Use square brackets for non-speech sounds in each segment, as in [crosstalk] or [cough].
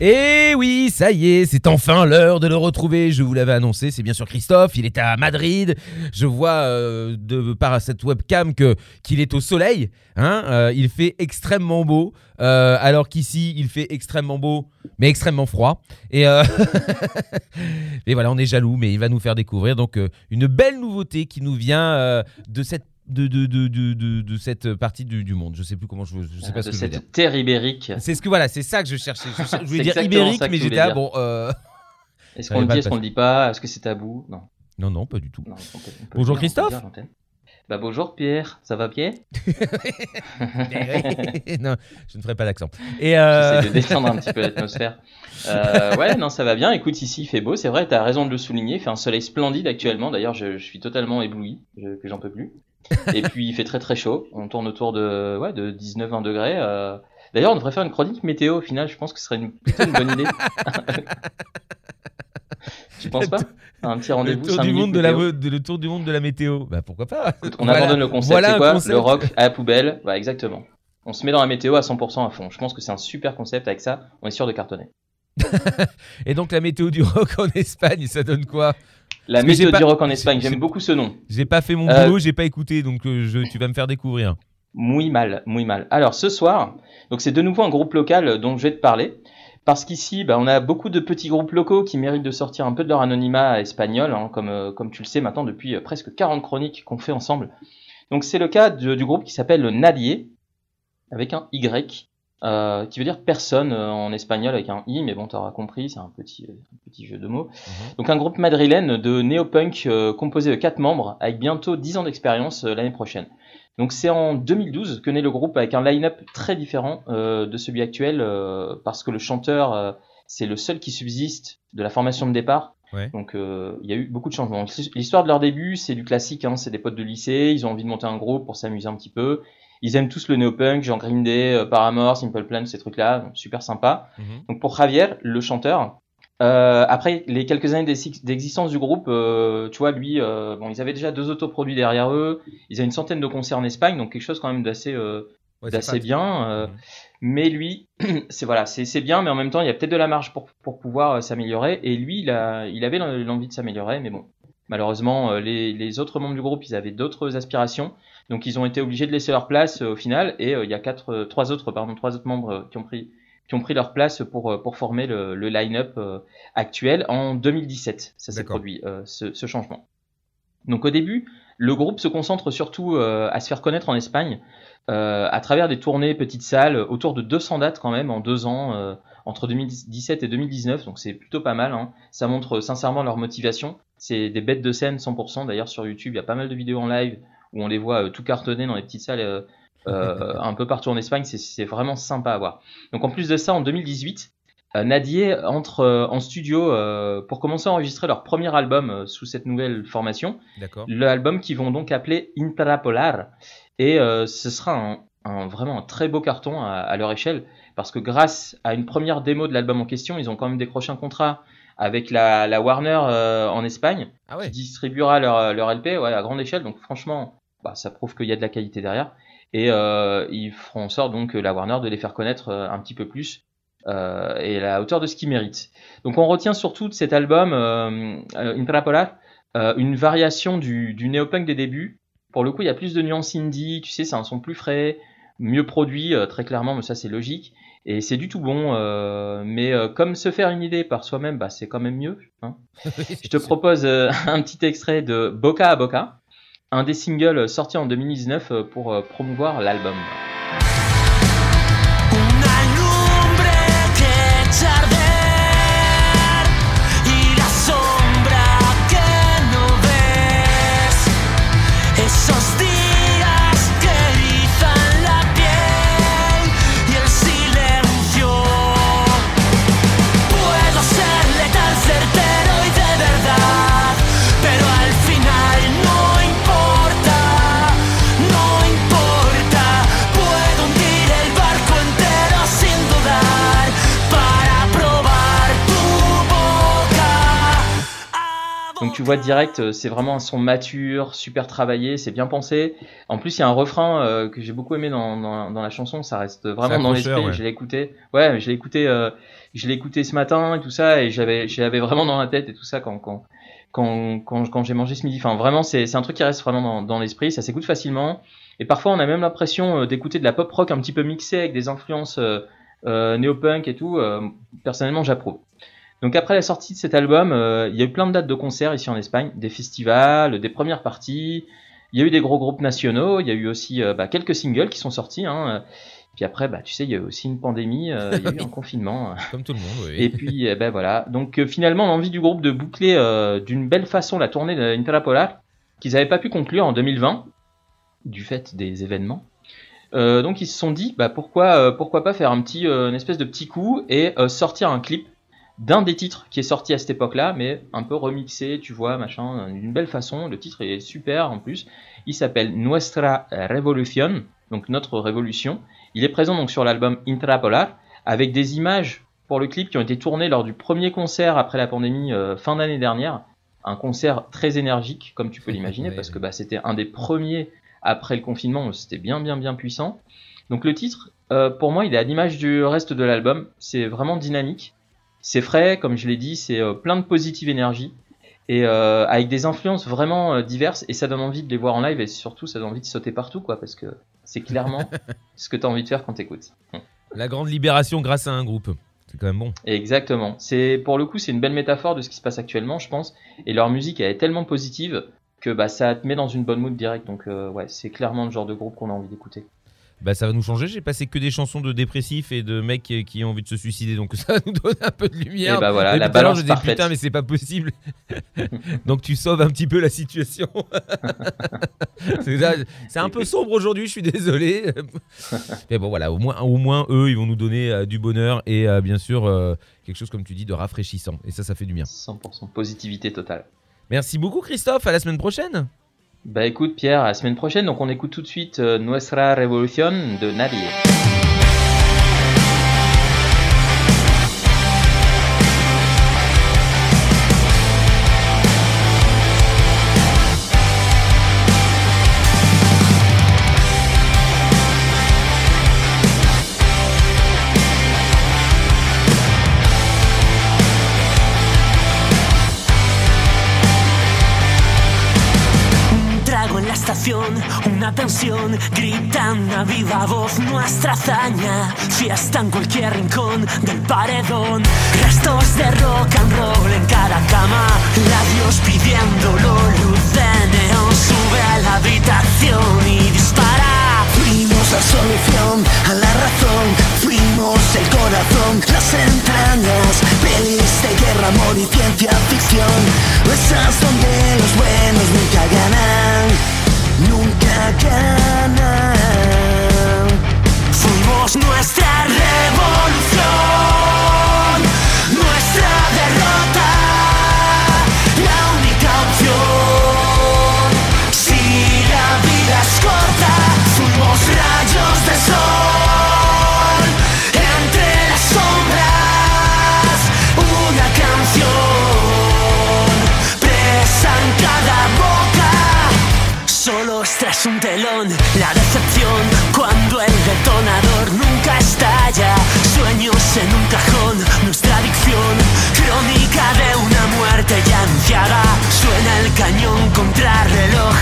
Et oui, ça y est, c'est enfin l'heure de le retrouver. Je vous l'avais annoncé, c'est bien sûr Christophe. Il est à Madrid. Je vois euh, de par cette webcam que qu'il est au soleil. Hein Euh, il fait extrêmement beau, euh, alors qu'ici il fait extrêmement beau, mais extrêmement froid. Et, [laughs] et voilà, on est jaloux, mais il va nous faire découvrir donc une belle nouveauté qui nous vient de cette de, de, de, de, de- cette partie du, du monde. Je sais plus comment je, je sais pas ce de que je veux dire. cette terre ibérique. C'est ce que voilà, c'est ça que je cherchais. Je, [laughs] voulais dire ibérique, mais tu j'étais ah bon. euh, [laughs] Est-ce qu'on le dit, est-ce qu'on le dit pas? Est-ce que c'est tabou? Non. Non, non, pas du tout. non on peut- on peut Bonjour dire, Christophe. dire. Bah bonjour Pierre, ça va Pierre? [laughs] Non, je ne ferai pas d'accent. Et euh, J'essaie de détendre un petit peu l'atmosphère. Euh, ouais, non, ça va bien. Écoute, ici il fait beau, c'est vrai, t'as raison de le souligner. Il fait un soleil splendide actuellement. D'ailleurs, je, je suis totalement ébloui, je- que j'en peux plus. Et puis il fait très très chaud. On tourne autour de, ouais, de 19-20 degrés. euh. D'ailleurs, on devrait faire une chronique météo au final. Je pense que ce serait une, plutôt une bonne idée. [laughs] tu penses pas? Un petit le rendez-vous tour cinq du monde de la de- le tour du monde de la météo. Bah pourquoi pas? On Voilà. abandonne le concept. Voilà quoi? concept. Le rock à la poubelle. Bah exactement. On se met dans la météo à 100% à fond. Je pense que c'est un super concept. Avec ça, on est sûr de cartonner. [laughs] Et donc la météo du rock en Espagne, ça donne quoi? La Parce météo pas- du rock en Espagne. j'ai- J'aime beaucoup ce nom. J'ai pas fait mon Euh, boulot, j'ai pas écouté, donc euh, je, tu vas me faire découvrir. Muy mal, muy mal. Alors ce soir, donc c'est de nouveau un groupe local euh, dont je vais te parler. Parce qu'ici, bah, on a beaucoup de petits groupes locaux qui méritent de sortir un peu de leur anonymat espagnol, hein, comme, euh, comme tu le sais maintenant depuis euh, presque 40 chroniques qu'on fait ensemble. Donc c'est le cas de- du groupe qui s'appelle le Nadie, avec un Y, euh, qui veut dire personne euh, en espagnol avec un I, mais bon, t'auras compris, c'est un petit, euh, un petit jeu de mots. Donc un groupe madrilène de néo-punk euh, composé de quatre membres, avec bientôt 10 ans d'expérience euh, l'année prochaine. Donc c'est en 2012 que naît le groupe avec un line-up très différent euh, de celui actuel euh, parce que le chanteur euh, c'est le seul qui subsiste de la formation de départ. Ouais. Donc euh, il y a eu beaucoup de changements. L'histoire de leur début c'est du classique, hein, c'est des potes de lycée, ils ont envie de monter un groupe pour s'amuser un petit peu. Ils aiment tous le néo-punk, genre Green Day, euh, Paramore, Simple Plan, ces trucs-là, super sympa. Mhm. Donc pour Javier, le chanteur, euh, après les quelques années d'exi- d'existence du groupe, euh, tu vois, lui, euh, bon, ils avaient déjà deux autoproduits derrière eux, ils avaient une centaine de concerts en Espagne, donc quelque chose quand même d'assez Ouais, bien. Mhm. Mais lui, [clears throat] c'est voilà, c'est bien, mais en même temps, il y a peut-être de la marge pour, pour pouvoir s'améliorer. Et lui, il, a, il avait l'envie de s'améliorer, mais bon, malheureusement, les, les autres membres du groupe, ils avaient d'autres aspirations, donc ils ont été obligés de laisser leur place euh, au final. Et euh, il y a quatre, euh, trois autres, pardon, trois autres membres qui ont pris qui ont pris leur place pour, pour former le, le line-up actuel en 2017. Ça s'est produit, ce, ce changement. Donc au début, le groupe se concentre surtout euh, à se faire connaître en Espagne euh, à travers des tournées petites salles, autour de 200 dates quand même en deux ans, euh, entre 2017 et 2019, donc c'est plutôt pas mal. Hein. Ça montre sincèrement leur motivation. C'est des bêtes de scène 100%. D'ailleurs sur YouTube, il y a pas mal de vidéos en live où on les voit euh, tout cartonner dans les petites salles euh, euh, un peu partout en Espagne. C'est- vraiment sympa à voir. Donc en plus de ça, en 2018, euh, Nadier entre euh, en studio euh, pour commencer à enregistrer leur premier album euh, sous cette nouvelle formation. D'accord. L'album qu'ils vont donc appeler Intrapolar. Et ce sera un, un- vraiment un très beau carton à, à leur échelle, parce que grâce à une première démo de l'album en question, ils ont quand même décroché un contrat avec la, la Warner euh, en Espagne, Ah ouais. qui distribuera leur, leur LP ouais, à grande échelle. Donc franchement, bah, ça prouve qu'il y a de la qualité derrière. Et euh, ils feront en sorte donc la Warner de les faire connaître euh, un petit peu plus euh, et à la hauteur de ce qu'ils méritent. Donc on retient surtout de cet album euh, euh, Intrapolar euh, une variation du, du néopunk des débuts. Pour le coup, il y a plus de nuances indie, tu sais, c'est un son plus frais, mieux produit, euh, très clairement, mais ça c'est logique. Et c'est du tout bon, euh, mais euh, comme se faire une idée par soi-même, bah, c'est quand même mieux. hein. [laughs] Je te propose euh, [laughs] un petit extrait de Boca à Boca, un des singles sortis en 2019 euh, pour euh, promouvoir l'album. Tu vois direct, euh, c'est vraiment un son mature, super travaillé, c'est bien pensé. En plus, il y a un refrain euh, que j'ai beaucoup aimé dans, dans, dans la chanson, ça reste vraiment dans l'esprit. ouais. Je l'ai écouté. Ouais, je l'ai écouté, euh, je l'ai écouté ce matin et tout ça, et j'avais, j'avais vraiment dans la tête et tout ça quand quand quand quand, quand j'ai mangé ce midi. Enfin, vraiment, c'est c'est un truc qui reste vraiment dans, dans l'esprit. Ça s'écoute facilement. Et parfois, on a même l'impression d'écouter de la pop rock un petit peu mixée avec des influences euh, néo-punk et tout. Personnellement, j'approuve. Donc après la sortie de cet album, euh, il y a eu plein de dates de concerts ici en Espagne, des festivals, des premières parties. Il y a eu des gros groupes nationaux. Il y a eu aussi euh, bah, quelques singles qui sont sortis. Hein. Puis après, bah, tu sais, il y a eu aussi une pandémie, euh, il y a eu [laughs] un confinement. Comme tout le monde, oui. Et puis, ben voilà. Donc euh, finalement, l'envie du groupe de boucler euh, d'une belle façon la tournée de Interpolar, qu'ils n'avaient pas pu conclure en 2020, du fait des événements. Euh, donc ils se sont dit, bah pourquoi, euh, pourquoi pas faire un petit, euh, une espèce de petit coup et euh, sortir un clip d'un des titres qui est sorti à cette époque-là, mais un peu remixé, tu vois, machin, d'une belle façon. Le titre est super en plus. Il s'appelle Nuestra Revolución, donc notre révolution. Il est présent donc sur l'album Intrapolar avec des images pour le clip qui ont été tournées lors du premier concert après la pandémie euh, fin d'année dernière. Un concert très énergique, comme tu peux l'imaginer, Ouais, parce ouais. que bah, c'était un des premiers après le confinement, c'était bien bien bien puissant. Donc le titre, euh, pour moi, il est à l'image du reste de l'album. C'est vraiment dynamique, c'est frais, comme je l'ai dit, c'est euh, plein de positive énergie et euh, avec des influences vraiment euh, diverses et ça donne envie de les voir en live et surtout ça donne envie de sauter partout quoi parce que c'est clairement [laughs] ce que tu as envie de faire quand t'écoutes. La grande libération grâce à un groupe. C'est quand même bon. Exactement. C'est pour le coup c'est une belle métaphore de ce qui se passe actuellement, je pense. Et leur musique elle est tellement positive que bah ça te met dans une bonne mood direct. Donc euh, ouais, c'est clairement le genre de groupe qu'on a envie d'écouter. Bah ça va nous changer. J'ai passé que des chansons de dépressifs et de mecs qui, qui ont envie de se suicider, donc [laughs] ça nous donne un peu de lumière. Et bah voilà, la balance je disais parfaite. putain, mais c'est pas possible. [laughs] donc tu sauves un petit peu la situation. [laughs] c'est un peu sombre aujourd'hui, je suis désolé. mais bon voilà, au moins, au moins eux, ils vont nous donner euh, du bonheur et euh, bien sûr euh, quelque chose comme tu dis de rafraîchissant. Et ça, ça fait du bien. 100% positivité totale. Merci beaucoup Christophe. À la semaine prochaine. Bah écoute Pierre, à la semaine prochaine, donc on écoute tout de suite euh, Nuestra Revolución de Nadie. Una pensión, gritan a viva voz nuestra hazaña. Fiesta en cualquier rincón del paredón. Restos de rock and roll en cada cama. Labios pidiéndolo, un telón la decepción cuando el detonador nunca estalla. Sueños en un cajón, nuestra adicción, crónica de una muerte ya anunciada. Suena el cañón contra reloj,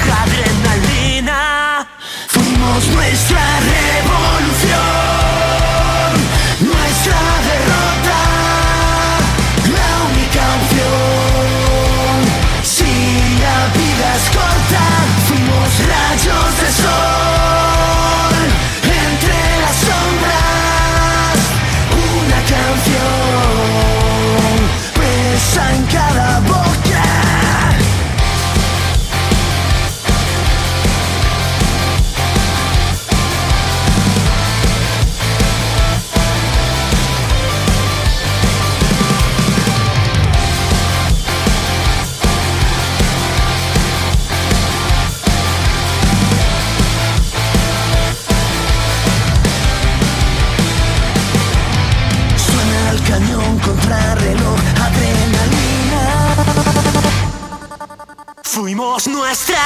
Fuimos nuestra